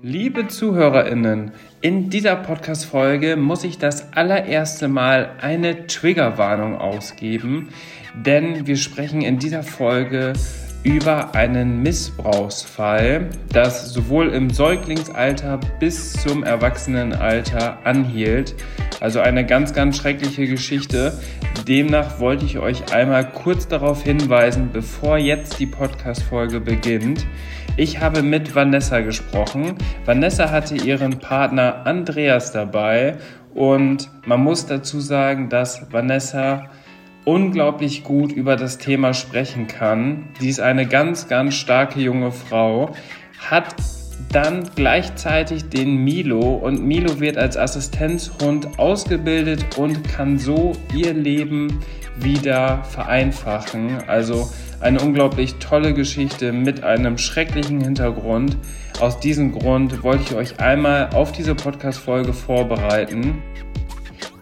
Liebe ZuhörerInnen, in dieser Podcast-Folge muss ich das allererste Mal eine Triggerwarnung ausgeben, denn wir sprechen in dieser Folge über einen Missbrauchsfall, das sowohl im Säuglingsalter bis zum Erwachsenenalter anhielt. Also eine ganz, ganz schreckliche Geschichte. Demnach wollte ich euch einmal kurz darauf hinweisen, bevor jetzt die Podcast-Folge beginnt. Ich habe mit Vanessa gesprochen. Vanessa hatte ihren Partner Andreas dabei und man muss dazu sagen, dass Vanessa unglaublich gut über das Thema sprechen kann. Sie ist eine ganz, ganz starke junge Frau, hat dann gleichzeitig den Milo und Milo wird als Assistenzhund ausgebildet und kann so ihr Leben wieder vereinfachen. Also eine unglaublich tolle Geschichte mit einem schrecklichen Hintergrund. Aus diesem Grund wollte ich euch einmal auf diese Podcast-Folge vorbereiten.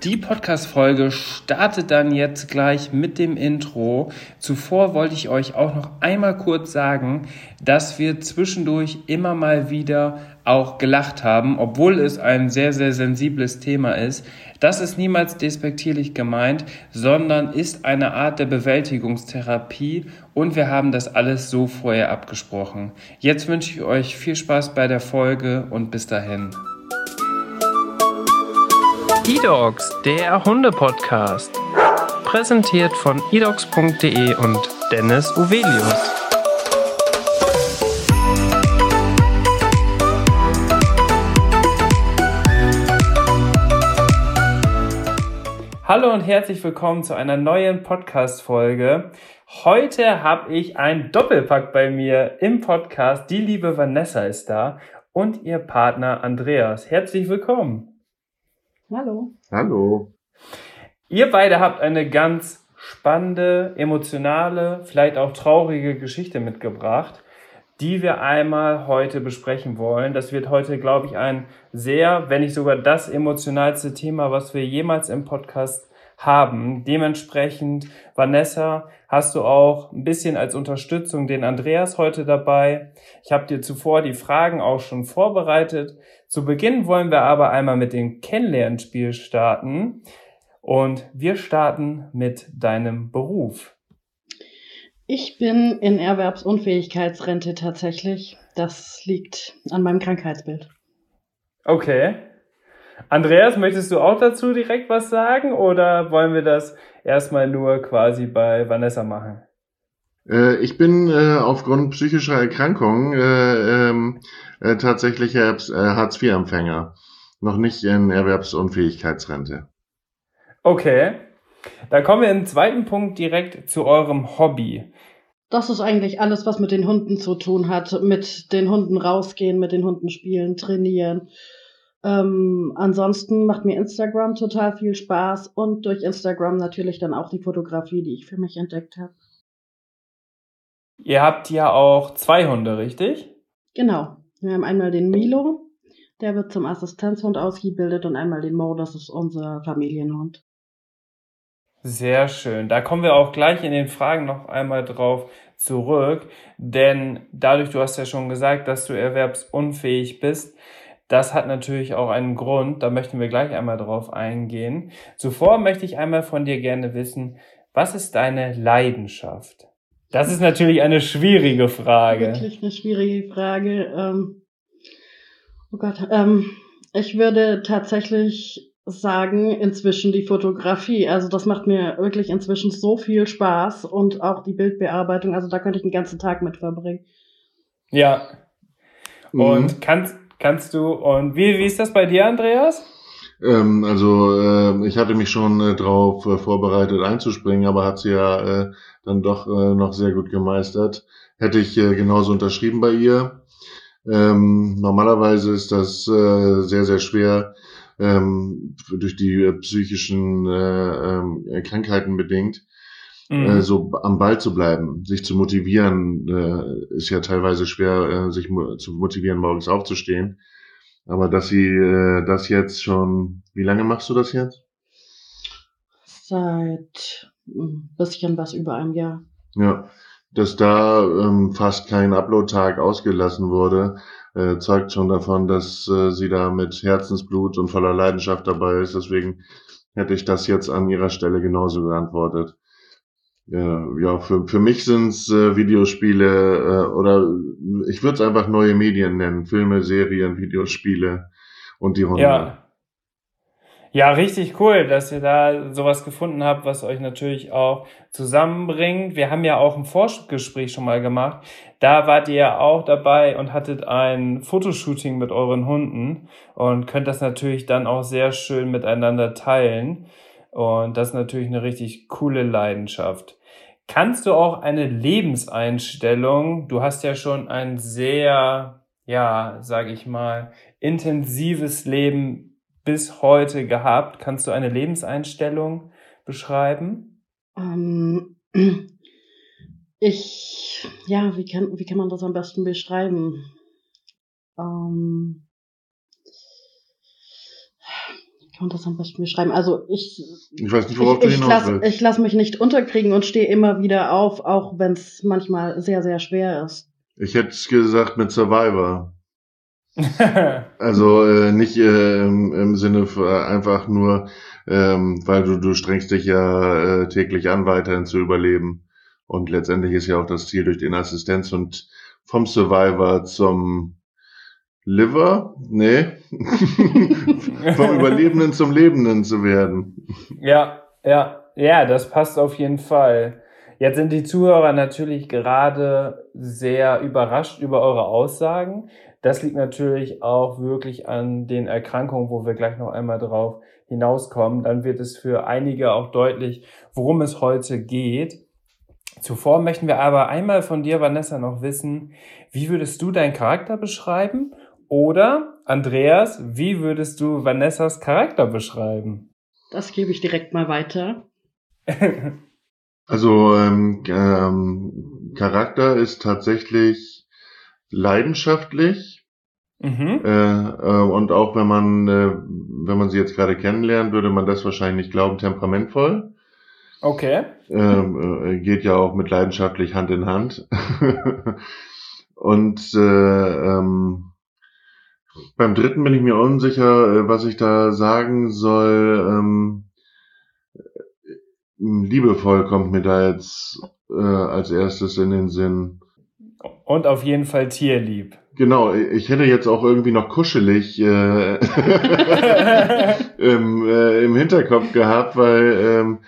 Die Podcast-Folge startet dann jetzt gleich mit dem Intro. Zuvor wollte ich euch auch noch einmal kurz sagen, dass wir zwischendurch immer mal wieder auch gelacht haben, obwohl es ein sehr, sehr sensibles Thema ist. Das ist niemals despektierlich gemeint, sondern ist eine Art der Bewältigungstherapie und wir haben das alles so vorher abgesprochen. Jetzt wünsche ich euch viel Spaß bei der Folge und bis dahin. eDogs, der Hunde-Podcast. Präsentiert von edogs.de und Dennis Uvelius. Hallo und herzlich willkommen zu einer neuen Podcast-Folge. Heute habe ich ein Doppelpack bei mir im Podcast. Die liebe Vanessa ist da und ihr Partner Andreas. Herzlich willkommen. Hallo. Hallo. Ihr beide habt eine ganz spannende, emotionale, vielleicht auch traurige Geschichte mitgebracht die wir einmal heute besprechen wollen. Das wird heute, glaube ich, ein sehr, wenn nicht sogar das emotionalste Thema, was wir jemals im Podcast haben. Dementsprechend, Vanessa, hast du auch ein bisschen als Unterstützung den Andreas heute dabei. Ich habe dir zuvor die Fragen auch schon vorbereitet. Zu Beginn wollen wir aber einmal mit dem Kennenlernspiel starten. Und wir starten mit deinem Beruf. Ich bin in Erwerbsunfähigkeitsrente tatsächlich. Das liegt an meinem Krankheitsbild. Okay. Andreas, möchtest du auch dazu direkt was sagen oder wollen wir das erstmal nur quasi bei Vanessa machen? Äh, ich bin äh, aufgrund psychischer Erkrankung äh, ähm, äh, tatsächlich äh, Hartz-IV-Empfänger. Noch nicht in Erwerbsunfähigkeitsrente. Okay. Dann kommen wir im zweiten Punkt direkt zu eurem Hobby. Das ist eigentlich alles, was mit den Hunden zu tun hat. Mit den Hunden rausgehen, mit den Hunden spielen, trainieren. Ähm, ansonsten macht mir Instagram total viel Spaß und durch Instagram natürlich dann auch die Fotografie, die ich für mich entdeckt habe. Ihr habt ja auch zwei Hunde, richtig? Genau. Wir haben einmal den Milo, der wird zum Assistenzhund ausgebildet und einmal den Mo, das ist unser Familienhund. Sehr schön. Da kommen wir auch gleich in den Fragen noch einmal drauf zurück, denn dadurch, du hast ja schon gesagt, dass du erwerbsunfähig bist, das hat natürlich auch einen Grund, da möchten wir gleich einmal drauf eingehen. Zuvor möchte ich einmal von dir gerne wissen, was ist deine Leidenschaft? Das ist natürlich eine schwierige Frage. Wirklich eine schwierige Frage. Ähm, oh Gott, ähm, ich würde tatsächlich sagen, inzwischen die Fotografie. Also das macht mir wirklich inzwischen so viel Spaß und auch die Bildbearbeitung. Also da könnte ich den ganzen Tag mit verbringen. Ja. Mhm. Und kannst, kannst du, und wie, wie ist das bei dir, Andreas? Ähm, also äh, ich hatte mich schon äh, darauf äh, vorbereitet einzuspringen, aber hat sie ja äh, dann doch äh, noch sehr gut gemeistert. Hätte ich äh, genauso unterschrieben bei ihr. Ähm, normalerweise ist das äh, sehr, sehr schwer, ähm, durch die äh, psychischen äh, äh, Krankheiten bedingt, mhm. äh, so am Ball zu bleiben, sich zu motivieren, äh, ist ja teilweise schwer, äh, sich mo zu motivieren, morgens aufzustehen. Aber dass sie äh, das jetzt schon, wie lange machst du das jetzt? Seit ein hm, bisschen was über einem Jahr. Ja, dass da ähm, fast kein Upload-Tag ausgelassen wurde, äh, zeugt schon davon, dass äh, sie da mit Herzensblut und voller Leidenschaft dabei ist. Deswegen hätte ich das jetzt an ihrer Stelle genauso geantwortet. Ja, ja für, für mich sind's äh, Videospiele äh, oder ich würde es einfach neue Medien nennen. Filme, Serien, Videospiele und die Hunde. Ja. Ja, richtig cool, dass ihr da sowas gefunden habt, was euch natürlich auch zusammenbringt. Wir haben ja auch ein Vorgespräch schon mal gemacht. Da wart ihr ja auch dabei und hattet ein Fotoshooting mit euren Hunden und könnt das natürlich dann auch sehr schön miteinander teilen. Und das ist natürlich eine richtig coole Leidenschaft. Kannst du auch eine Lebenseinstellung, du hast ja schon ein sehr, ja, sag ich mal, intensives Leben bis heute gehabt? Kannst du eine Lebenseinstellung beschreiben? Ähm, ich, ja, wie kann, wie kann man das am besten beschreiben? Ähm, wie kann das am besten beschreiben? Also ich, ich weiß nicht, worauf ich, du hinaus lass, willst. Ich lasse mich nicht unterkriegen und stehe immer wieder auf, auch wenn es manchmal sehr, sehr schwer ist. Ich hätte gesagt mit Survivor. also äh, nicht äh, im, im Sinne für einfach nur, ähm, weil du, du strengst dich ja äh, täglich an, weiterhin zu überleben. Und letztendlich ist ja auch das Ziel durch den Assistenz und vom Survivor zum Liver, nee, vom Überlebenden zum Lebenden zu werden. Ja, ja, ja, das passt auf jeden Fall. Jetzt sind die Zuhörer natürlich gerade sehr überrascht über eure Aussagen. Das liegt natürlich auch wirklich an den Erkrankungen, wo wir gleich noch einmal drauf hinauskommen. Dann wird es für einige auch deutlich, worum es heute geht. Zuvor möchten wir aber einmal von dir, Vanessa, noch wissen, wie würdest du deinen Charakter beschreiben? Oder, Andreas, wie würdest du Vanessas Charakter beschreiben? Das gebe ich direkt mal weiter. also ähm, ähm, Charakter ist tatsächlich leidenschaftlich, Mhm. Äh, äh, und auch wenn man, äh, wenn man sie jetzt gerade kennenlernt, würde man das wahrscheinlich nicht glauben, temperamentvoll. Okay. Ähm, äh, geht ja auch mit leidenschaftlich Hand in Hand. und äh, ähm, beim dritten bin ich mir unsicher, äh, was ich da sagen soll. Ähm, liebevoll kommt mir da jetzt äh, als erstes in den Sinn. Und auf jeden Fall tierlieb. Genau, ich hätte jetzt auch irgendwie noch kuschelig äh, im, äh, im Hinterkopf gehabt, weil ähm,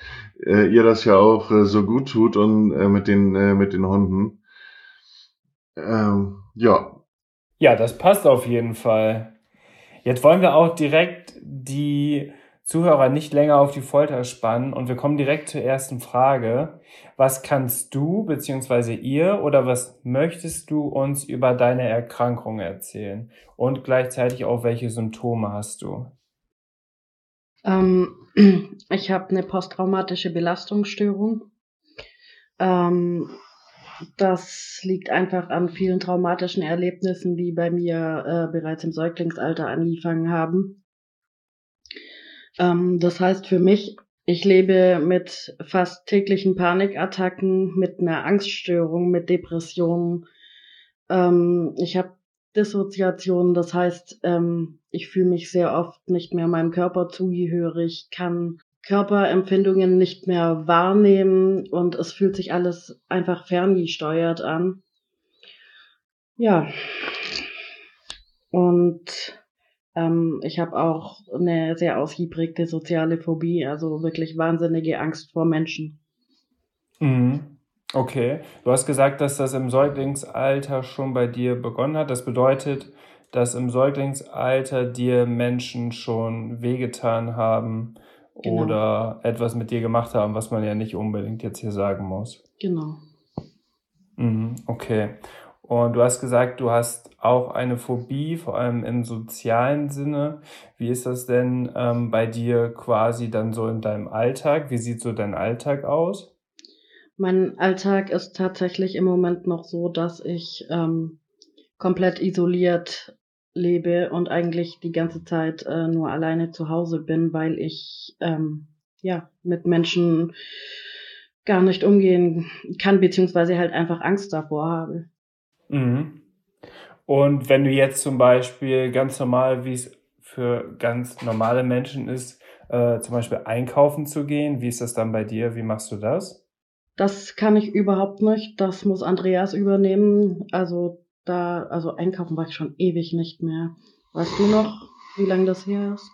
äh, ihr das ja auch äh, so gut tut und äh, mit den äh, mit den Hunden. Ähm, ja. Ja, das passt auf jeden Fall. Jetzt wollen wir auch direkt die Zuhörer nicht länger auf die Folter spannen und wir kommen direkt zur ersten Frage. Was kannst du bzw. ihr oder was möchtest du uns über deine Erkrankung erzählen? Und gleichzeitig auch, welche Symptome hast du? Ähm, ich habe eine posttraumatische Belastungsstörung. Ähm, das liegt einfach an vielen traumatischen Erlebnissen, die bei mir äh, bereits im Säuglingsalter angefangen haben. Ähm, das heißt für mich, ich lebe mit fast täglichen Panikattacken, mit einer Angststörung, mit Depressionen. Ähm, ich habe Dissoziationen, das heißt, ähm, ich fühle mich sehr oft nicht mehr meinem Körper zugehörig, kann Körperempfindungen nicht mehr wahrnehmen und es fühlt sich alles einfach ferngesteuert an. Ja. Und ähm, ich habe auch eine sehr ausgeprägte soziale Phobie, also wirklich wahnsinnige Angst vor Menschen. Mhm. Okay. Du hast gesagt, dass das im Säuglingsalter schon bei dir begonnen hat. Das bedeutet, dass im Säuglingsalter dir Menschen schon wehgetan haben genau. oder etwas mit dir gemacht haben, was man ja nicht unbedingt jetzt hier sagen muss. Genau. Mhm, okay. Und du hast gesagt, du hast auch eine Phobie, vor allem im sozialen Sinne. Wie ist das denn ähm, bei dir quasi dann so in deinem Alltag? Wie sieht so dein Alltag aus? Mein Alltag ist tatsächlich im Moment noch so, dass ich ähm, komplett isoliert lebe und eigentlich die ganze Zeit äh, nur alleine zu Hause bin, weil ich ähm, ja mit Menschen gar nicht umgehen kann, beziehungsweise halt einfach Angst davor habe. Mhm. Und wenn du jetzt zum Beispiel ganz normal, wie es für ganz normale Menschen ist, äh, zum Beispiel einkaufen zu gehen, wie ist das dann bei dir? Wie machst du das? Das kann ich überhaupt nicht. Das muss Andreas übernehmen. Also da, also einkaufen war ich schon ewig nicht mehr. Weißt du noch, wie lange das her ist?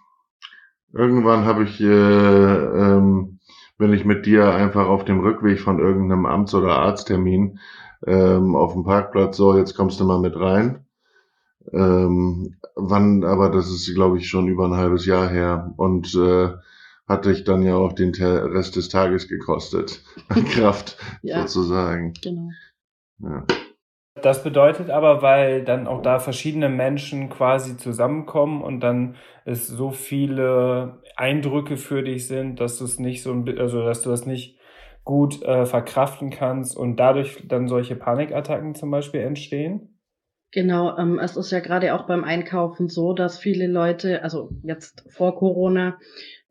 Irgendwann habe ich, äh, ähm, bin ich mit dir einfach auf dem Rückweg von irgendeinem Amts- oder Arzttermin ähm, auf dem Parkplatz, so, jetzt kommst du mal mit rein. Ähm, wann, aber das ist, glaube ich, schon über ein halbes Jahr her und äh, hatte ich dann ja auch den Rest des Tages gekostet an Kraft ja, sozusagen. Genau. Ja. Das bedeutet aber, weil dann auch da verschiedene Menschen quasi zusammenkommen und dann es so viele Eindrücke für dich sind, dass du es nicht so, also dass du das nicht gut äh, verkraften kannst und dadurch dann solche Panikattacken zum Beispiel entstehen? Genau, ähm, es ist ja gerade auch beim Einkaufen so, dass viele Leute, also jetzt vor Corona,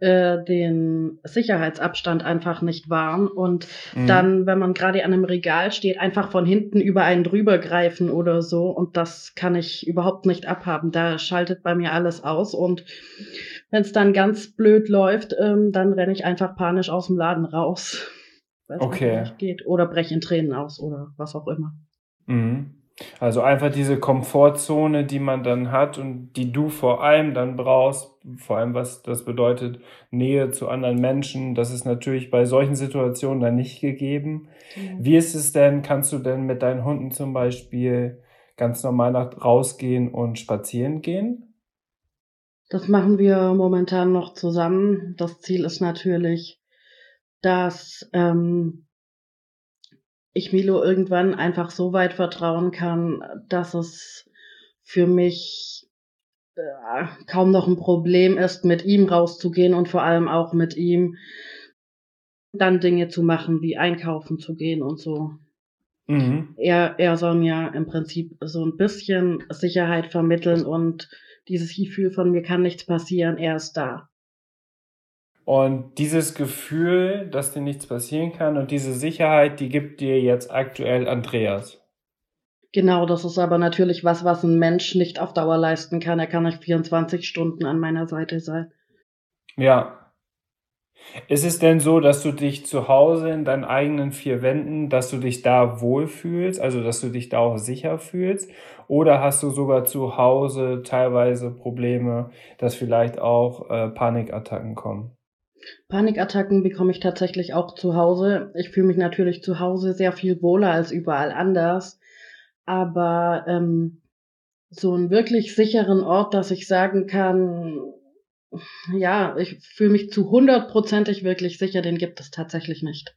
äh, den Sicherheitsabstand einfach nicht wahren und mhm. dann, wenn man gerade an einem Regal steht, einfach von hinten über einen drüber greifen oder so und das kann ich überhaupt nicht abhaben. Da schaltet bei mir alles aus und wenn es dann ganz blöd läuft, ähm, dann renne ich einfach panisch aus dem Laden raus. Okay. Geht. Oder breche in Tränen aus oder was auch immer. Mhm. Also einfach diese Komfortzone, die man dann hat und die du vor allem dann brauchst, vor allem was das bedeutet, Nähe zu anderen Menschen, das ist natürlich bei solchen Situationen dann nicht gegeben. Mhm. Wie ist es denn, kannst du denn mit deinen Hunden zum Beispiel ganz normal nach rausgehen und spazieren gehen? Das machen wir momentan noch zusammen. Das Ziel ist natürlich, dass ähm, ich Milo irgendwann einfach so weit vertrauen kann, dass es für mich äh, kaum noch ein Problem ist, mit ihm rauszugehen und vor allem auch mit ihm dann Dinge zu machen, wie einkaufen zu gehen und so. Mhm. Er, er soll mir im Prinzip so ein bisschen Sicherheit vermitteln und dieses Gefühl von mir kann nichts passieren, er ist da. Und dieses Gefühl, dass dir nichts passieren kann und diese Sicherheit, die gibt dir jetzt aktuell Andreas. Genau, das ist aber natürlich was, was ein Mensch nicht auf Dauer leisten kann. Er kann nicht 24 Stunden an meiner Seite sein. Ja. Ist es denn so, dass du dich zu Hause in deinen eigenen vier Wänden, dass du dich da wohlfühlst, also dass du dich da auch sicher fühlst? Oder hast du sogar zu Hause teilweise Probleme, dass vielleicht auch äh, Panikattacken kommen? Panikattacken bekomme ich tatsächlich auch zu Hause. Ich fühle mich natürlich zu Hause sehr viel wohler als überall anders. Aber ähm, so einen wirklich sicheren Ort, dass ich sagen kann, ja, ich fühle mich zu hundertprozentig wirklich sicher, den gibt es tatsächlich nicht.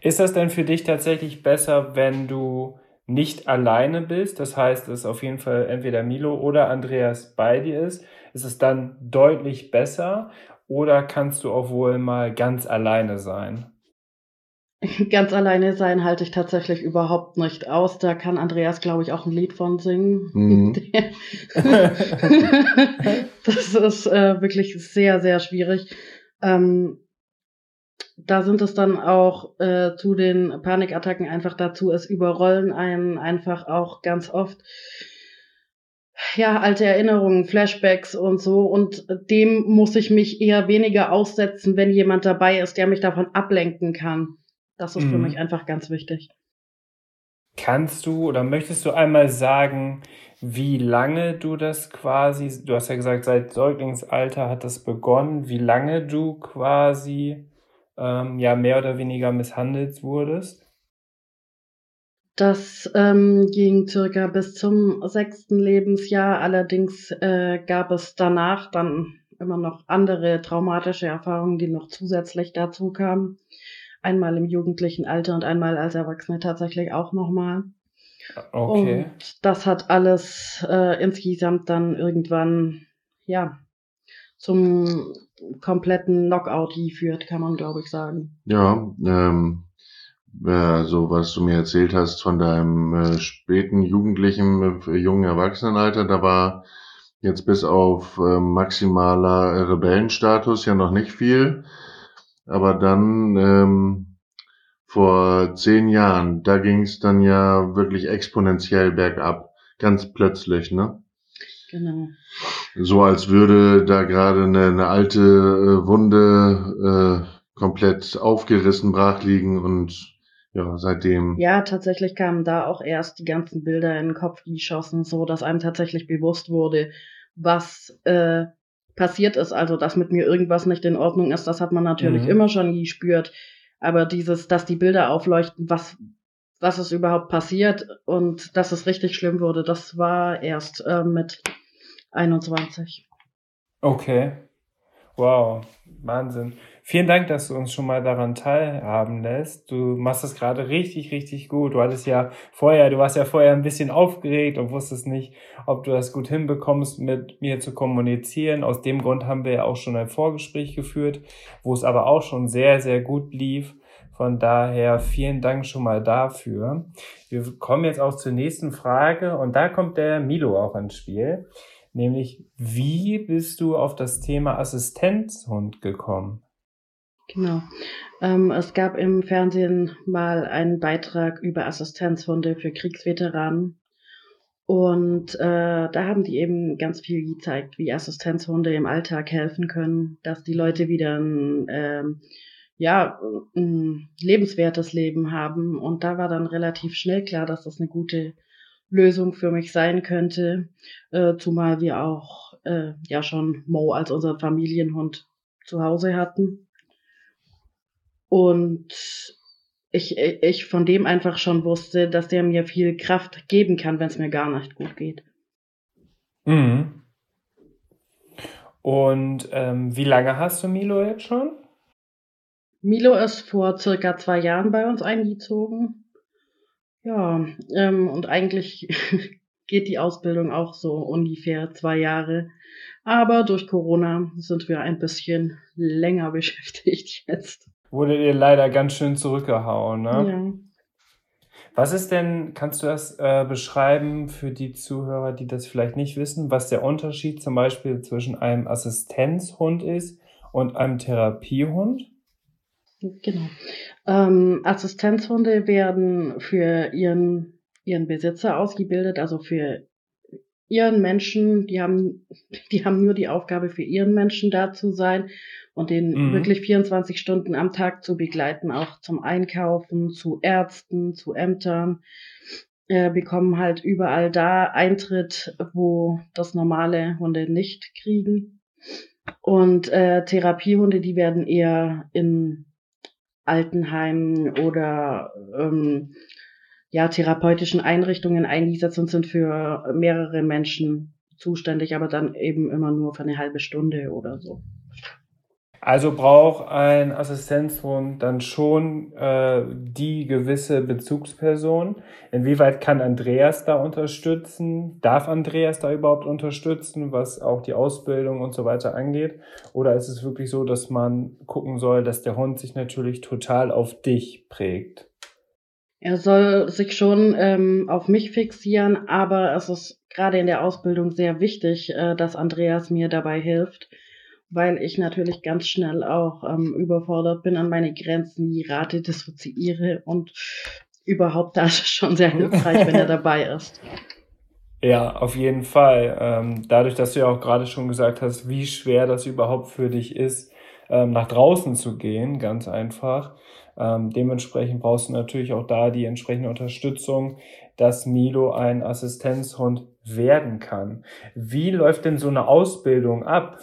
Ist das denn für dich tatsächlich besser, wenn du nicht alleine bist? Das heißt, dass auf jeden Fall entweder Milo oder Andreas bei dir ist. Ist es dann deutlich besser? Oder kannst du auch wohl mal ganz alleine sein? Ganz alleine sein halte ich tatsächlich überhaupt nicht aus. Da kann Andreas, glaube ich, auch ein Lied von singen. Mhm. das ist äh, wirklich sehr, sehr schwierig. Ähm, da sind es dann auch äh, zu den Panikattacken einfach dazu, es überrollen einen einfach auch ganz oft ja, alte Erinnerungen, Flashbacks und so. Und dem muss ich mich eher weniger aussetzen, wenn jemand dabei ist, der mich davon ablenken kann. Das ist mhm. für mich einfach ganz wichtig. Kannst du oder möchtest du einmal sagen, wie lange du das quasi, du hast ja gesagt, seit Säuglingsalter hat das begonnen, wie lange du quasi ähm, ja mehr oder weniger misshandelt wurdest? Das ähm, ging circa bis zum sechsten Lebensjahr. Allerdings äh, gab es danach dann immer noch andere traumatische Erfahrungen, die noch zusätzlich dazu kamen. Einmal im jugendlichen Alter und einmal als Erwachsene tatsächlich auch nochmal. Okay. Und das hat alles äh, insgesamt dann irgendwann, ja, zum kompletten Knockout geführt, kann man glaube ich sagen. Ja, ähm, äh, so was du mir erzählt hast von deinem äh, späten jugendlichen, äh, jungen Erwachsenenalter, da war jetzt bis auf äh, maximaler Rebellenstatus ja noch nicht viel. Aber dann ähm, vor zehn Jahren, da ging es dann ja wirklich exponentiell bergab. ganz plötzlich, ne? Genau. So als würde da gerade eine, eine alte äh, Wunde äh, komplett aufgerissen brach liegen und ja, seitdem. Ja, tatsächlich kamen da auch erst die ganzen Bilder in den Kopf geschossen, so dass einem tatsächlich bewusst wurde, was äh, passiert ist. Also, dass mit mir irgendwas nicht in Ordnung ist, das hat man natürlich mhm. immer schon gespürt. Aber dieses, dass die Bilder aufleuchten, was, was ist überhaupt passiert und dass es richtig schlimm wurde, das war erst äh, mit 21. Okay. Wow, Wahnsinn. Vielen Dank, dass du uns schon mal daran teilhaben lässt. Du machst das gerade richtig, richtig gut. Du hattest ja vorher, du warst ja vorher ein bisschen aufgeregt und wusstest nicht, ob du das gut hinbekommst, mit mir zu kommunizieren. Aus dem Grund haben wir ja auch schon ein Vorgespräch geführt, wo es aber auch schon sehr, sehr gut lief. Von daher vielen Dank schon mal dafür. Wir kommen jetzt auch zur nächsten Frage und da kommt der Milo auch ins Spiel. Nämlich, wie bist du auf das Thema Assistenzhund gekommen? Genau. Ähm, es gab im Fernsehen mal einen Beitrag über Assistenzhunde für Kriegsveteranen. Und äh, da haben die eben ganz viel gezeigt, wie Assistenzhunde im Alltag helfen können, dass die Leute wieder ein, ähm, ja, ein lebenswertes Leben haben. Und da war dann relativ schnell klar, dass das eine gute Lösung für mich sein könnte, äh, zumal wir auch äh, ja schon Mo als unseren Familienhund zu Hause hatten. Und ich, ich von dem einfach schon wusste, dass der mir viel Kraft geben kann, wenn es mir gar nicht gut geht. Mhm. Und ähm, wie lange hast du Milo jetzt schon? Milo ist vor circa zwei Jahren bei uns eingezogen. Ja, ähm, und eigentlich geht die Ausbildung auch so ungefähr zwei Jahre. Aber durch Corona sind wir ein bisschen länger beschäftigt jetzt wurde dir leider ganz schön zurückgehauen, ne? Ja. Was ist denn, kannst du das äh, beschreiben für die Zuhörer, die das vielleicht nicht wissen, was der Unterschied zum Beispiel zwischen einem Assistenzhund ist und einem Therapiehund? Genau. Ähm, Assistenzhunde werden für ihren, ihren Besitzer ausgebildet, also für ihren Menschen, die haben, die haben nur die Aufgabe, für ihren Menschen da zu sein und den mhm. wirklich 24 Stunden am Tag zu begleiten, auch zum Einkaufen, zu Ärzten, zu Ämtern, äh, bekommen halt überall da Eintritt, wo das normale Hunde nicht kriegen. Und äh, Therapiehunde, die werden eher in Altenheimen oder ähm, ja, therapeutischen Einrichtungen eingesetzt und sind für mehrere Menschen zuständig, aber dann eben immer nur für eine halbe Stunde oder so. Also braucht ein Assistenzhund dann schon äh, die gewisse Bezugsperson. Inwieweit kann Andreas da unterstützen? Darf Andreas da überhaupt unterstützen, was auch die Ausbildung und so weiter angeht? Oder ist es wirklich so, dass man gucken soll, dass der Hund sich natürlich total auf dich prägt? Er soll sich schon ähm, auf mich fixieren, aber es ist gerade in der Ausbildung sehr wichtig, äh, dass Andreas mir dabei hilft weil ich natürlich ganz schnell auch ähm, überfordert bin, an meine Grenzen die Rate dissoziiere und überhaupt da ist es schon sehr hilfreich, wenn er dabei ist. Ja, auf jeden Fall. Ähm, dadurch, dass du ja auch gerade schon gesagt hast, wie schwer das überhaupt für dich ist, ähm, nach draußen zu gehen, ganz einfach. Ähm, dementsprechend brauchst du natürlich auch da die entsprechende Unterstützung, dass Milo ein Assistenzhund werden kann. Wie läuft denn so eine Ausbildung ab?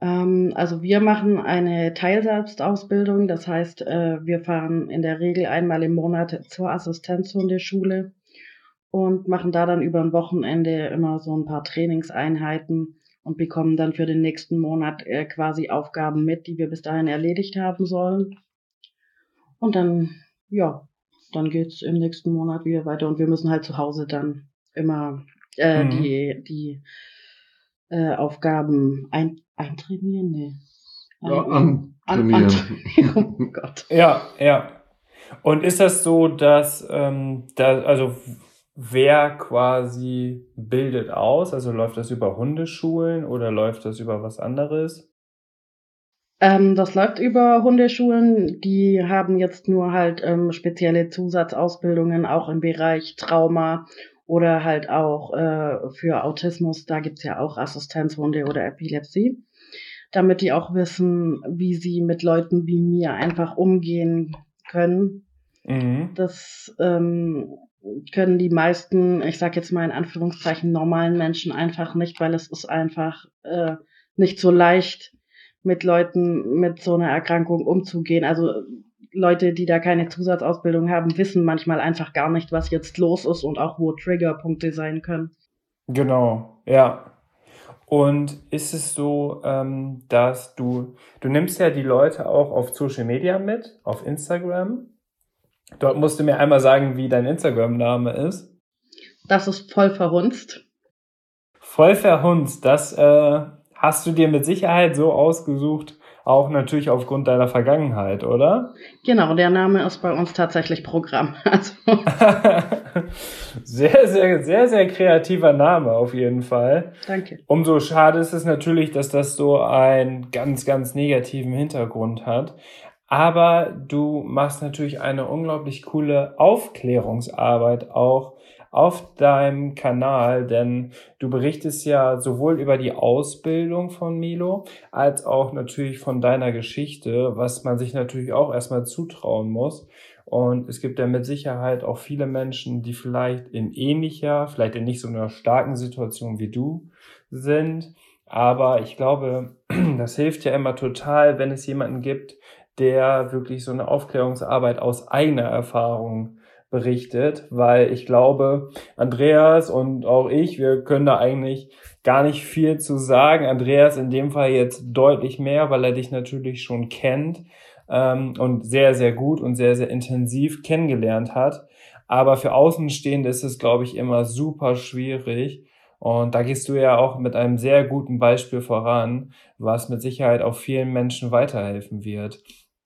Ähm, also wir machen eine Teilselbstausbildung, das heißt, äh, wir fahren in der Regel einmal im Monat zur Assistenzhundeschule und machen da dann über ein Wochenende immer so ein paar Trainingseinheiten und bekommen dann für den nächsten Monat äh, quasi Aufgaben mit, die wir bis dahin erledigt haben sollen. Und dann, ja, dann geht's im nächsten Monat wieder weiter und wir müssen halt zu Hause dann immer äh, mhm. die, die äh, Aufgaben ein, eintrainieren? Nee. Ja, an, an, an, oh Gott. Ja, ja. Und ist das so, dass, ähm, da, also wer quasi bildet aus? Also läuft das über Hundeschulen oder läuft das über was anderes? Ähm, das läuft über Hundeschulen. Die haben jetzt nur halt ähm, spezielle Zusatzausbildungen auch im Bereich Trauma Oder halt auch äh, für Autismus, da gibt's ja auch Assistenzhunde oder Epilepsie, damit die auch wissen, wie sie mit Leuten wie mir einfach umgehen können. Mhm. Das ähm, können die meisten, ich sage jetzt mal in Anführungszeichen, normalen Menschen einfach nicht, weil es ist einfach äh, nicht so leicht, mit Leuten mit so einer Erkrankung umzugehen. Also Leute, die da keine Zusatzausbildung haben, wissen manchmal einfach gar nicht, was jetzt los ist und auch wo Triggerpunkte sein können. Genau, ja. Und ist es so, ähm, dass du, du nimmst ja die Leute auch auf Social Media mit, auf Instagram. Dort musst du mir einmal sagen, wie dein Instagram-Name ist. Das ist voll verhunzt. Voll verhunzt, das äh, hast du dir mit Sicherheit so ausgesucht, auch natürlich aufgrund deiner Vergangenheit, oder? Genau, der Name ist bei uns tatsächlich Programm. Also. sehr, sehr, sehr, sehr kreativer Name auf jeden Fall. Danke. Umso schade ist es natürlich, dass das so einen ganz, ganz negativen Hintergrund hat. Aber du machst natürlich eine unglaublich coole Aufklärungsarbeit auch auf deinem Kanal, denn du berichtest ja sowohl über die Ausbildung von Milo als auch natürlich von deiner Geschichte, was man sich natürlich auch erstmal zutrauen muss. Und es gibt ja mit Sicherheit auch viele Menschen, die vielleicht in ähnlicher, vielleicht in nicht so einer starken Situation wie du sind. Aber ich glaube, das hilft ja immer total, wenn es jemanden gibt, der wirklich so eine Aufklärungsarbeit aus eigener Erfahrung berichtet, weil ich glaube, Andreas und auch ich, wir können da eigentlich gar nicht viel zu sagen. Andreas in dem Fall jetzt deutlich mehr, weil er dich natürlich schon kennt ähm, und sehr, sehr gut und sehr, sehr intensiv kennengelernt hat. Aber für Außenstehende ist es, glaube ich, immer super schwierig. Und da gehst du ja auch mit einem sehr guten Beispiel voran, was mit Sicherheit auch vielen Menschen weiterhelfen wird.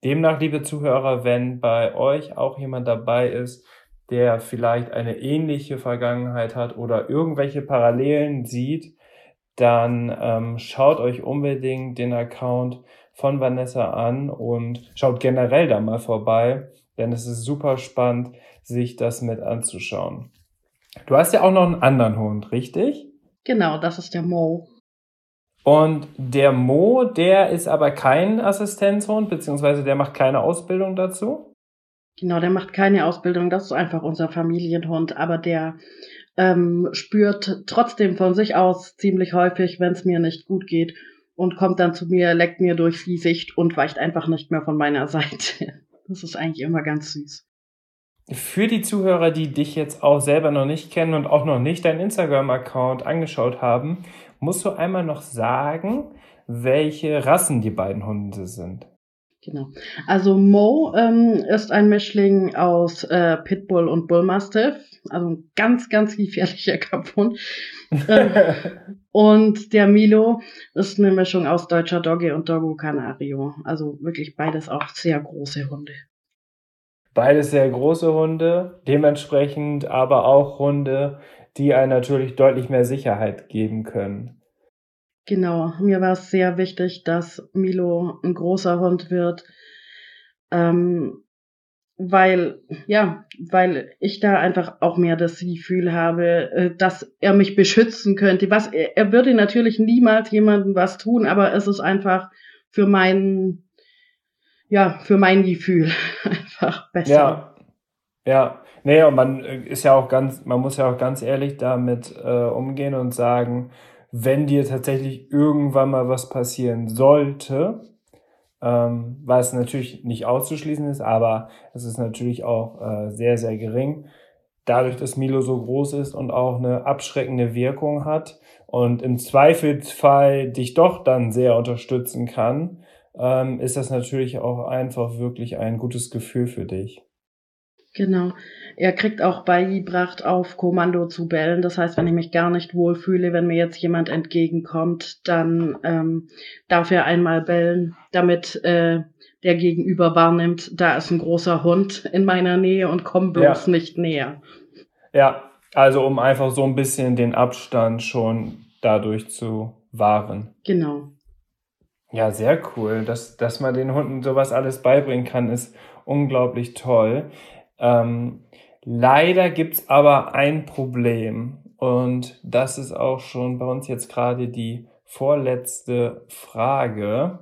Demnach, liebe Zuhörer, wenn bei euch auch jemand dabei ist, der vielleicht eine ähnliche Vergangenheit hat oder irgendwelche Parallelen sieht, dann ähm, schaut euch unbedingt den Account von Vanessa an und schaut generell da mal vorbei, denn es ist super spannend, sich das mit anzuschauen. Du hast ja auch noch einen anderen Hund, richtig? Genau, das ist der Mo. Und der Mo, der ist aber kein Assistenzhund, beziehungsweise der macht keine Ausbildung dazu? Genau, der macht keine Ausbildung, das ist einfach unser Familienhund, aber der ähm, spürt trotzdem von sich aus ziemlich häufig, wenn es mir nicht gut geht und kommt dann zu mir, leckt mir durch die Sicht und weicht einfach nicht mehr von meiner Seite. Das ist eigentlich immer ganz süß. Für die Zuhörer, die dich jetzt auch selber noch nicht kennen und auch noch nicht deinen Instagram-Account angeschaut haben, musst du einmal noch sagen, welche Rassen die beiden Hunde sind. Genau. Also Mo ähm, ist ein Mischling aus äh, Pitbull und Bullmastiff, also ein ganz, ganz gefährlicher Kampfhund. äh, und der Milo ist eine Mischung aus deutscher Dogge und Doggo Canario. Also wirklich beides auch sehr große Hunde. Beides sehr große Hunde, dementsprechend aber auch Hunde, die einen natürlich deutlich mehr Sicherheit geben können. Genau, mir war es sehr wichtig, dass Milo ein großer Hund wird, ähm, weil, ja, weil ich da einfach auch mehr das Gefühl habe, äh, dass er mich beschützen könnte. Was, er würde natürlich niemals jemandem was tun, aber es ist einfach für mein, ja, für mein Gefühl einfach besser. Ja, ja. Nee, und man äh, ist ja auch ganz, man muss ja auch ganz ehrlich damit äh, umgehen und sagen, wenn dir tatsächlich irgendwann mal was passieren sollte, ähm, was natürlich nicht auszuschließen ist, aber es ist natürlich auch äh, sehr, sehr gering. Dadurch, dass Milo so groß ist und auch eine abschreckende Wirkung hat und im Zweifelsfall dich doch dann sehr unterstützen kann, ähm, ist das natürlich auch einfach wirklich ein gutes Gefühl für dich. Genau. Er kriegt auch beigebracht, auf Kommando zu bellen. Das heißt, wenn ich mich gar nicht wohlfühle, wenn mir jetzt jemand entgegenkommt, dann ähm, darf er einmal bellen, damit äh, der Gegenüber wahrnimmt, da ist ein großer Hund in meiner Nähe und komm bloß ja. nicht näher. Ja, also um einfach so ein bisschen den Abstand schon dadurch zu wahren. Genau. Ja, sehr cool. Dass, dass man den Hunden sowas alles beibringen kann, ist unglaublich toll. Ähm, Leider gibt's aber ein Problem und das ist auch schon bei uns jetzt gerade die vorletzte Frage.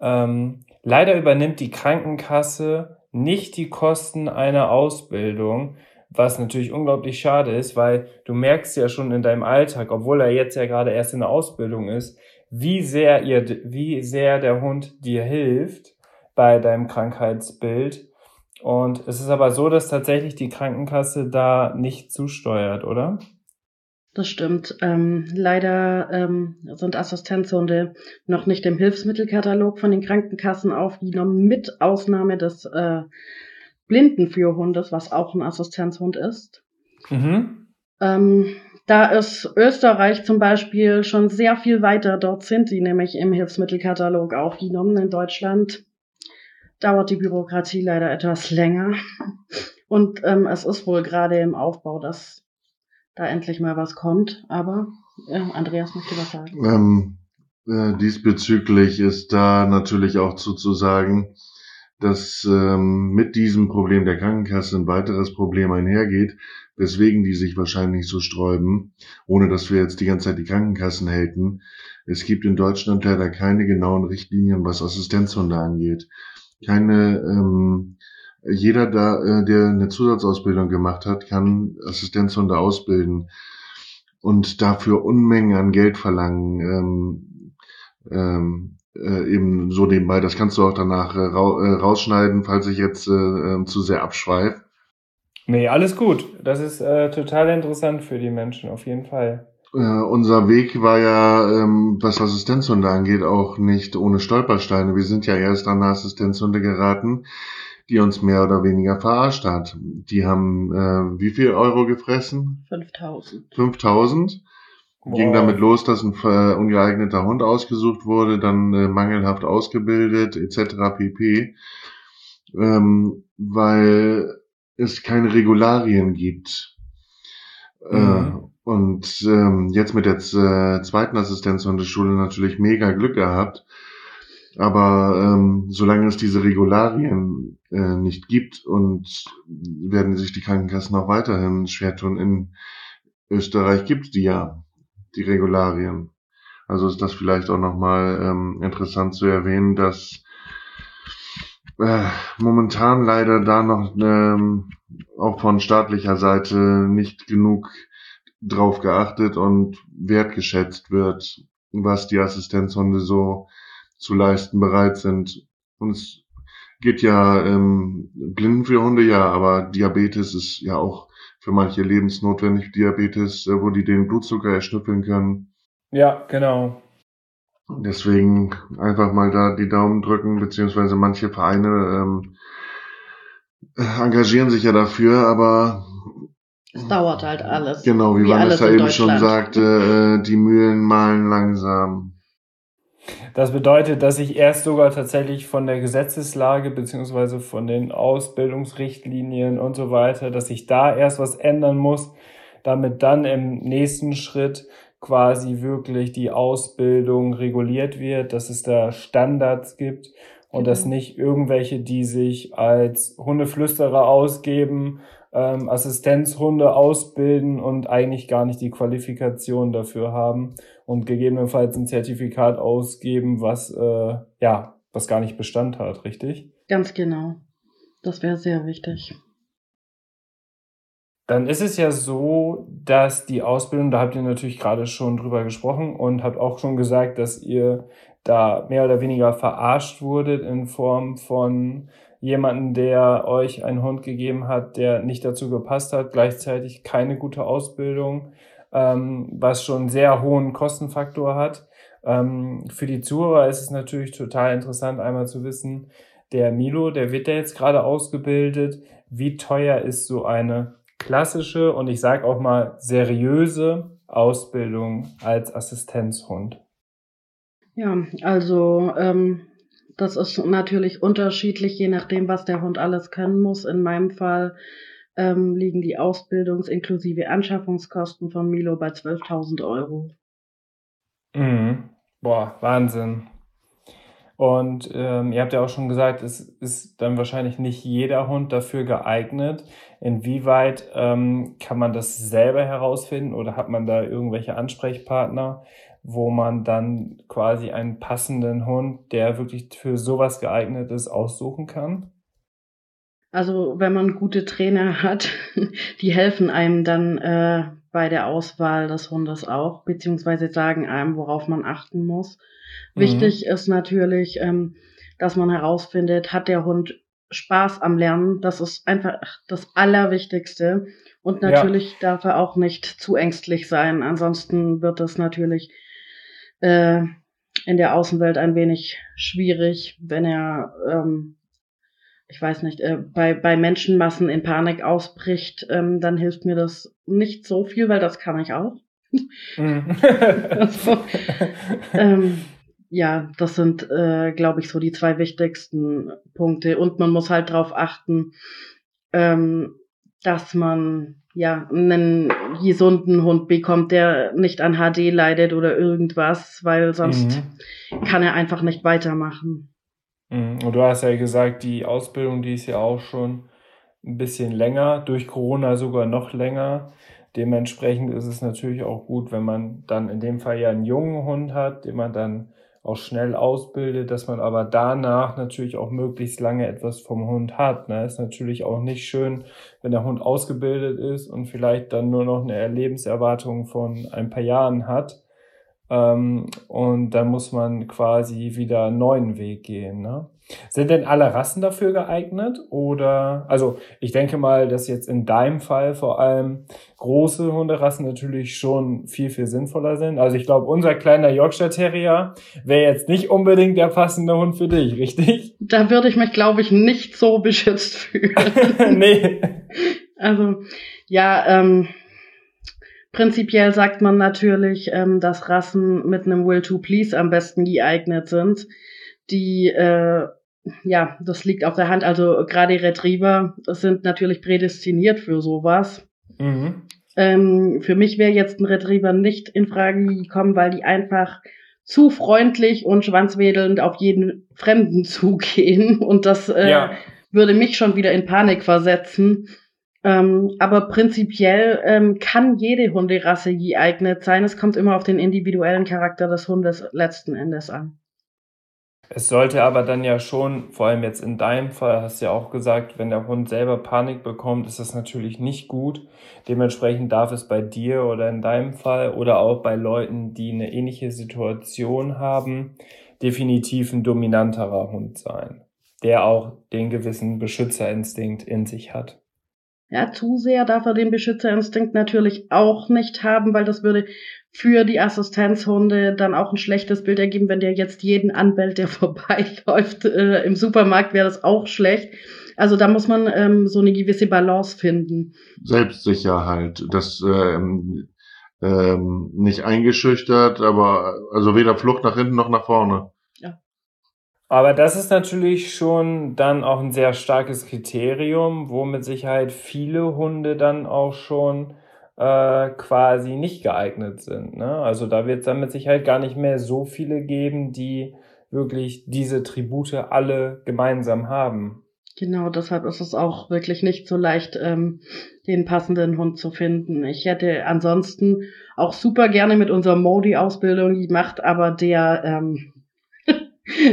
Ähm, leider übernimmt die Krankenkasse nicht die Kosten einer Ausbildung, was natürlich unglaublich schade ist, weil du merkst ja schon in deinem Alltag, obwohl er jetzt ja gerade erst in der Ausbildung ist, wie sehr ihr, wie sehr der Hund dir hilft bei deinem Krankheitsbild. Und es ist aber so, dass tatsächlich die Krankenkasse da nicht zusteuert, oder? Das stimmt. Ähm, leider ähm, sind Assistenzhunde noch nicht im Hilfsmittelkatalog von den Krankenkassen aufgenommen, mit Ausnahme des äh, Blindenführhundes, was auch ein Assistenzhund ist. Mhm. Ähm, da ist Österreich zum Beispiel schon sehr viel weiter. Dort sind sie nämlich im Hilfsmittelkatalog aufgenommen. In Deutschland dauert die Bürokratie leider etwas länger. Und ähm, es ist wohl gerade im Aufbau, dass da endlich mal was kommt. Aber äh, Andreas möchte was sagen. Ähm, äh, diesbezüglich ist da natürlich auch zu, zu sagen, dass ähm, mit diesem Problem der Krankenkasse ein weiteres Problem einhergeht, weswegen die sich wahrscheinlich so sträuben, ohne dass wir jetzt die ganze Zeit die Krankenkassen halten. Es gibt in Deutschland leider keine genauen Richtlinien, was Assistenzhunde angeht. Keine, ähm, jeder da, äh, der eine Zusatzausbildung gemacht hat, kann Assistenzhunde ausbilden und dafür Unmengen an Geld verlangen. Ähm, ähm, äh, eben so nebenbei. Das kannst du auch danach äh, äh rausschneiden, falls ich jetzt äh, äh, zu sehr abschweife. Nee, alles gut. Das ist äh, total interessant für die Menschen, auf jeden Fall. Äh, unser Weg war ja, ähm, was Assistenzhunde angeht, auch nicht ohne Stolpersteine. Wir sind ja erst an eine Assistenzhunde geraten, die uns mehr oder weniger verarscht hat. Die haben äh, wie viel Euro gefressen? 5000. 5000. Wow. Ging damit los, dass ein äh, ungeeigneter Hund ausgesucht wurde, dann äh, mangelhaft ausgebildet, etc. pp. Ähm, weil es keine Regularien gibt. Äh, mhm. Und ähm, jetzt mit der äh, zweiten Assistenzhundeschule natürlich mega Glück gehabt. Aber ähm, solange es diese Regularien äh, nicht gibt und werden sich die Krankenkassen auch weiterhin schwer tun. In Österreich gibt es die ja, die Regularien. Also ist das vielleicht auch nochmal ähm, interessant zu erwähnen, dass äh, momentan leider da noch ähm, auch von staatlicher Seite nicht genug drauf geachtet und wertgeschätzt wird, was die Assistenzhunde so zu leisten bereit sind. Und es geht ja ähm, Blinden für Hunde ja, aber Diabetes ist ja auch für manche lebensnotwendig. Diabetes, äh, wo die den Blutzucker erschnüffeln können. Ja, genau. Deswegen einfach mal da die Daumen drücken, beziehungsweise manche Vereine ähm, engagieren sich ja dafür, aber es dauert halt alles. Genau, wie, wie Vanessa eben schon sagte, äh, die Mühlen malen langsam. Das bedeutet, dass ich erst sogar tatsächlich von der Gesetzeslage beziehungsweise von den Ausbildungsrichtlinien und so weiter, dass ich da erst was ändern muss, damit dann im nächsten Schritt quasi wirklich die Ausbildung reguliert wird, dass es da Standards gibt und dass mhm. nicht irgendwelche, die sich als Hundeflüsterer ausgeben, ähm, Assistenzhunde ausbilden und eigentlich gar nicht die Qualifikation dafür haben und gegebenenfalls ein Zertifikat ausgeben, was äh, ja, was gar nicht Bestand hat, richtig? Ganz genau. Das wäre sehr wichtig dann ist es ja so, dass die Ausbildung, da habt ihr natürlich gerade schon drüber gesprochen und habt auch schon gesagt, dass ihr da mehr oder weniger verarscht wurdet in Form von jemanden, der euch einen Hund gegeben hat, der nicht dazu gepasst hat, gleichzeitig keine gute Ausbildung, ähm, was schon einen sehr hohen Kostenfaktor hat. Ähm, für die Zuhörer ist es natürlich total interessant, einmal zu wissen, der Milo, der wird ja jetzt gerade ausgebildet. Wie teuer ist so eine klassische und ich sage auch mal seriöse Ausbildung als Assistenzhund? Ja, also ähm, das ist natürlich unterschiedlich, je nachdem, was der Hund alles können muss. In meinem Fall ähm, liegen die Ausbildungs- inklusive Anschaffungskosten von Milo bei 12.000 Euro. Mhm. Boah, Wahnsinn. Und ähm, ihr habt ja auch schon gesagt, es ist dann wahrscheinlich nicht jeder Hund dafür geeignet. Inwieweit ähm, kann man das selber herausfinden oder hat man da irgendwelche Ansprechpartner, wo man dann quasi einen passenden Hund, der wirklich für sowas geeignet ist, aussuchen kann? Also wenn man gute Trainer hat, die helfen einem dann äh, bei der Auswahl des Hundes auch, beziehungsweise sagen einem, worauf man achten muss. Mhm. Wichtig ist natürlich, ähm, dass man herausfindet, hat der Hund Spaß am Lernen. Das ist einfach das Allerwichtigste. Und natürlich ja. darf er auch nicht zu ängstlich sein. Ansonsten wird es natürlich äh, in der Außenwelt ein wenig schwierig, wenn er ähm, ich weiß nicht, äh, bei, bei Menschenmassen in Panik ausbricht, ähm, dann hilft mir das nicht so viel, weil das kann ich auch. Mhm. also, ähm, ja, das sind, äh, glaube ich, so die zwei wichtigsten Punkte. Und man muss halt darauf achten, ähm, dass man ja einen gesunden Hund bekommt, der nicht an HD leidet oder irgendwas, weil sonst mhm. kann er einfach nicht weitermachen. Mhm. Und du hast ja gesagt, die Ausbildung, die ist ja auch schon ein bisschen länger, durch Corona sogar noch länger. Dementsprechend ist es natürlich auch gut, wenn man dann in dem Fall ja einen jungen Hund hat, den man dann auch schnell ausbildet, dass man aber danach natürlich auch möglichst lange etwas vom Hund hat. Ne? Ist natürlich auch nicht schön, wenn der Hund ausgebildet ist und vielleicht dann nur noch eine Lebenserwartung von ein paar Jahren hat. Ähm, und dann muss man quasi wieder einen neuen Weg gehen. Ne? Sind denn alle Rassen dafür geeignet? Oder, also ich denke mal, dass jetzt in deinem Fall vor allem große Hunderassen natürlich schon viel, viel sinnvoller sind. Also ich glaube, unser kleiner Yorkshire Terrier wäre jetzt nicht unbedingt der passende Hund für dich, richtig? Da würde ich mich, glaube ich, nicht so beschützt fühlen. nee. Also, ja, ähm, Prinzipiell sagt man natürlich, ähm, dass Rassen mit einem Will to Please am besten geeignet sind. Die, äh, ja, das liegt auf der Hand. Also gerade Retriever sind natürlich prädestiniert für sowas. Mhm. Ähm, für mich wäre jetzt ein Retriever nicht in Frage gekommen, weil die einfach zu freundlich und schwanzwedelnd auf jeden Fremden zugehen. Und das äh, ja. würde mich schon wieder in Panik versetzen. Ähm, aber prinzipiell ähm, kann jede Hunderasse geeignet sein. Es kommt immer auf den individuellen Charakter des Hundes letzten Endes an. Es sollte aber dann ja schon, vor allem jetzt in deinem Fall, hast du ja auch gesagt, wenn der Hund selber Panik bekommt, ist das natürlich nicht gut. Dementsprechend darf es bei dir oder in deinem Fall oder auch bei Leuten, die eine ähnliche Situation haben, definitiv ein dominanterer Hund sein, der auch den gewissen Beschützerinstinkt in sich hat. Ja, zu sehr darf er den Beschützerinstinkt natürlich auch nicht haben, weil das würde für die Assistenzhunde dann auch ein schlechtes Bild ergeben, wenn der jetzt jeden anbellt, der vorbeiläuft. Äh, Im Supermarkt wäre das auch schlecht. Also da muss man ähm, so eine gewisse Balance finden. Selbstsicherheit, das ähm, ähm, nicht eingeschüchtert, aber also weder Flucht nach hinten noch nach vorne. Aber das ist natürlich schon dann auch ein sehr starkes Kriterium, wo mit Sicherheit viele Hunde dann auch schon äh, quasi nicht geeignet sind. Ne? Also da wird es dann mit Sicherheit gar nicht mehr so viele geben, die wirklich diese Tribute alle gemeinsam haben. Genau, deshalb ist es auch wirklich nicht so leicht, ähm, den passenden Hund zu finden. Ich hätte ansonsten auch super gerne mit unserer Modi-Ausbildung gemacht, aber der ähm,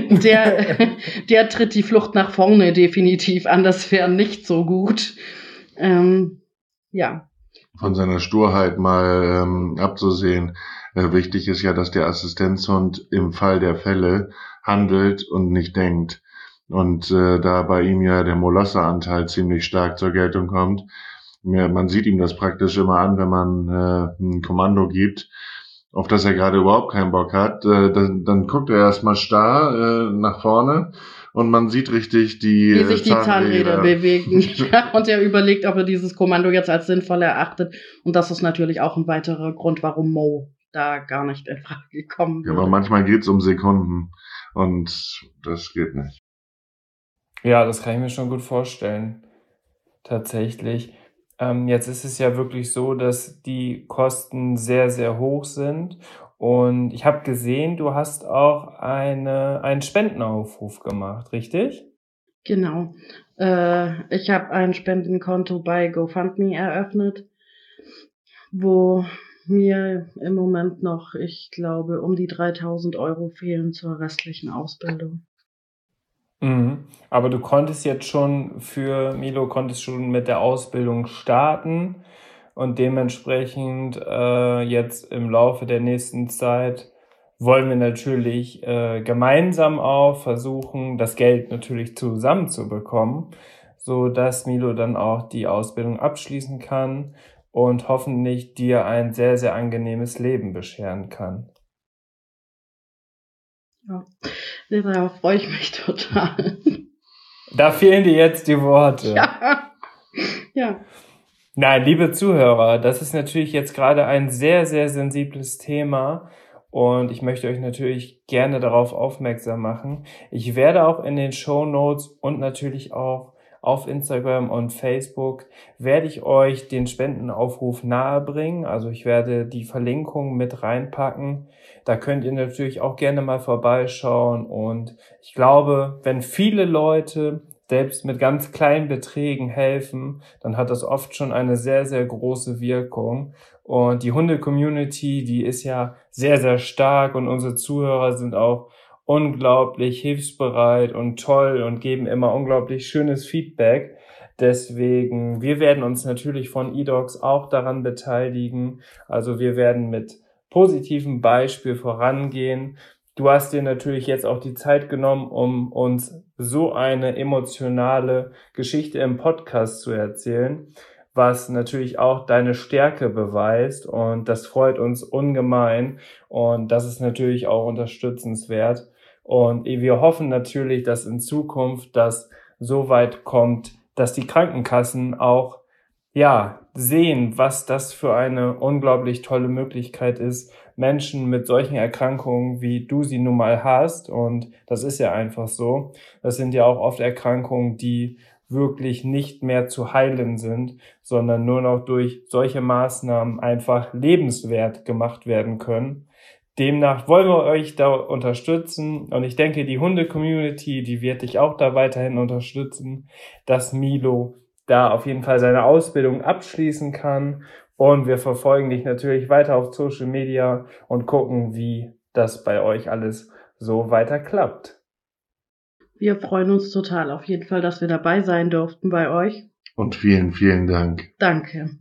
der, der tritt die Flucht nach vorne definitiv an. Das wäre nicht so gut. Ähm, ja. Von seiner Sturheit mal ähm, abzusehen. Äh, wichtig ist ja, dass der Assistenzhund im Fall der Fälle handelt und nicht denkt. Und äh, da bei ihm ja der Molosseranteil ziemlich stark zur Geltung kommt, ja, man sieht ihm das praktisch immer an, wenn man äh, ein Kommando gibt auf das er gerade überhaupt keinen Bock hat, äh, dann, dann guckt er erstmal starr äh, nach vorne und man sieht richtig die wie sich die Zahnräder, Zahnräder bewegen. ja, und er überlegt, ob er dieses Kommando jetzt als sinnvoll erachtet. Und das ist natürlich auch ein weiterer Grund, warum Mo da gar nicht in Frage kommen Ja, aber manchmal geht's um Sekunden und das geht nicht. Ja, das kann ich mir schon gut vorstellen. Tatsächlich. Ähm, jetzt ist es ja wirklich so, dass die Kosten sehr, sehr hoch sind Und ich habe gesehen, du hast auch eine, einen Spendenaufruf gemacht, richtig? Genau. Äh, ich habe ein Spendenkonto bei GoFundMe eröffnet, wo mir im Moment noch, ich glaube, um die 3000 Euro fehlen zur restlichen Ausbildung. Mhm. Aber du konntest jetzt schon für Milo, konntest schon mit der Ausbildung starten und dementsprechend äh, jetzt im Laufe der nächsten Zeit wollen wir natürlich äh, gemeinsam auch versuchen, das Geld natürlich zusammenzubekommen, so dass Milo dann auch die Ausbildung abschließen kann und hoffentlich dir ein sehr, sehr angenehmes Leben bescheren kann. Ja, darauf freue ich mich total. Da fehlen dir jetzt die Worte. Ja. ja. Nein, liebe Zuhörer, das ist natürlich jetzt gerade ein sehr, sehr sensibles Thema und ich möchte euch natürlich gerne darauf aufmerksam machen. Ich werde auch in den Show Notes und natürlich auch auf Instagram und Facebook werde ich euch den Spendenaufruf nahebringen. Also ich werde die Verlinkung mit reinpacken. Da könnt ihr natürlich auch gerne mal vorbeischauen. Und ich glaube, wenn viele Leute selbst mit ganz kleinen Beträgen helfen, dann hat das oft schon eine sehr, sehr große Wirkung. Und die Hunde-Community, die ist ja sehr, sehr stark und unsere Zuhörer sind auch unglaublich hilfsbereit und toll und geben immer unglaublich schönes Feedback. Deswegen, wir werden uns natürlich von eDogs auch daran beteiligen. Also wir werden mit positivem Beispiel vorangehen. Du hast dir natürlich jetzt auch die Zeit genommen, um uns so eine emotionale Geschichte im Podcast zu erzählen, was natürlich auch deine Stärke beweist und das freut uns ungemein und das ist natürlich auch unterstützenswert. Und wir hoffen natürlich, dass in Zukunft das so weit kommt, dass die Krankenkassen auch ja, sehen, was das für eine unglaublich tolle Möglichkeit ist, Menschen mit solchen Erkrankungen, wie du sie nun mal hast, und das ist ja einfach so, das sind ja auch oft Erkrankungen, die wirklich nicht mehr zu heilen sind, sondern nur noch durch solche Maßnahmen einfach lebenswert gemacht werden können. Demnach wollen wir euch da unterstützen und ich denke, die Hunde-Community, die wird dich auch da weiterhin unterstützen, dass Milo da auf jeden Fall seine Ausbildung abschließen kann und wir verfolgen dich natürlich weiter auf Social Media und gucken, wie das bei euch alles so weiter klappt. Wir freuen uns total auf jeden Fall, dass wir dabei sein durften bei euch. Und vielen, vielen Dank. Danke.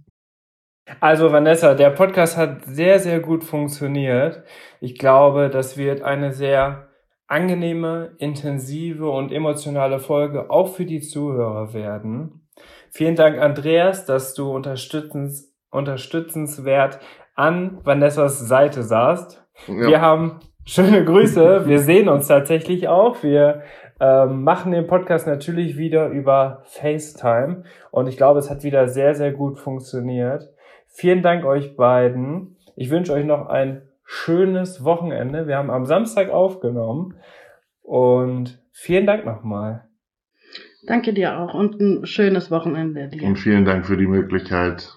Also Vanessa, der Podcast hat sehr, sehr gut funktioniert. Ich glaube, das wird eine sehr angenehme, intensive und emotionale Folge auch für die Zuhörer werden. Vielen Dank, Andreas, dass du unterstützens, unterstützenswert an Vanessas Seite saßt. Ja. Wir haben schöne Grüße. Wir sehen uns tatsächlich auch. Wir ähm, machen den Podcast natürlich wieder über FaceTime und ich glaube, es hat wieder sehr, sehr gut funktioniert. Vielen Dank euch beiden. Ich wünsche euch noch ein schönes Wochenende. Wir haben am Samstag aufgenommen und vielen Dank nochmal. Danke dir auch und ein schönes Wochenende dir. Und vielen Dank für die Möglichkeit.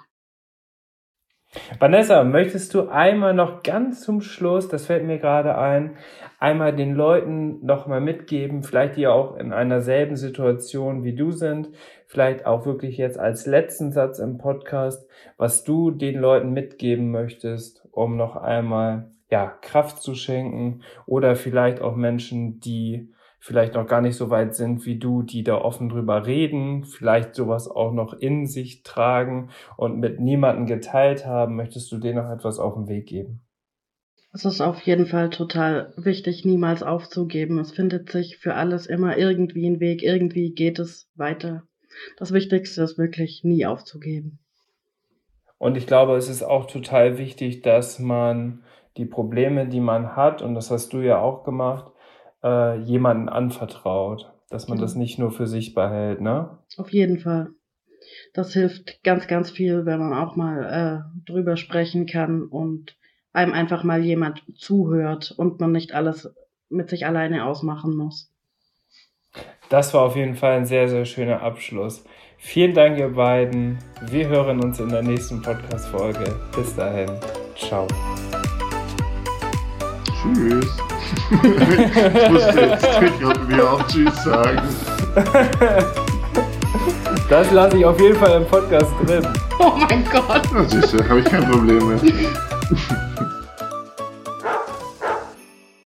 Vanessa, möchtest du einmal noch ganz zum Schluss, das fällt mir gerade ein, einmal den Leuten noch mal mitgeben, vielleicht die auch in einer selben Situation wie du sind, vielleicht auch wirklich jetzt als letzten Satz im Podcast, was du den Leuten mitgeben möchtest, um noch einmal ja, Kraft zu schenken oder vielleicht auch Menschen, die vielleicht noch gar nicht so weit sind wie du, die da offen drüber reden, vielleicht sowas auch noch in sich tragen und mit niemandem geteilt haben, möchtest du denen noch etwas auf den Weg geben? Es ist auf jeden Fall total wichtig, niemals aufzugeben. Es findet sich für alles immer irgendwie ein Weg, irgendwie geht es weiter. Das Wichtigste ist wirklich nie aufzugeben. Und ich glaube, es ist auch total wichtig, dass man die Probleme, die man hat, und das hast du ja auch gemacht, äh, jemanden anvertraut, dass man genau. das nicht nur für sich behält, ne? Auf jeden Fall. Das hilft ganz, ganz viel, wenn man auch mal äh, drüber sprechen kann und einem einfach mal jemand zuhört und man nicht alles mit sich alleine ausmachen muss. Das war auf jeden Fall ein sehr, sehr schöner Abschluss. Vielen Dank, ihr beiden. Wir hören uns in der nächsten Podcast-Folge. Bis dahin. Ciao. Tschüss. ich wusste jetzt wir auch Tschüss sagen. Das lasse ich auf jeden Fall im Podcast drin. Oh mein Gott. Na, siehst du, habe ich kein Problem mehr.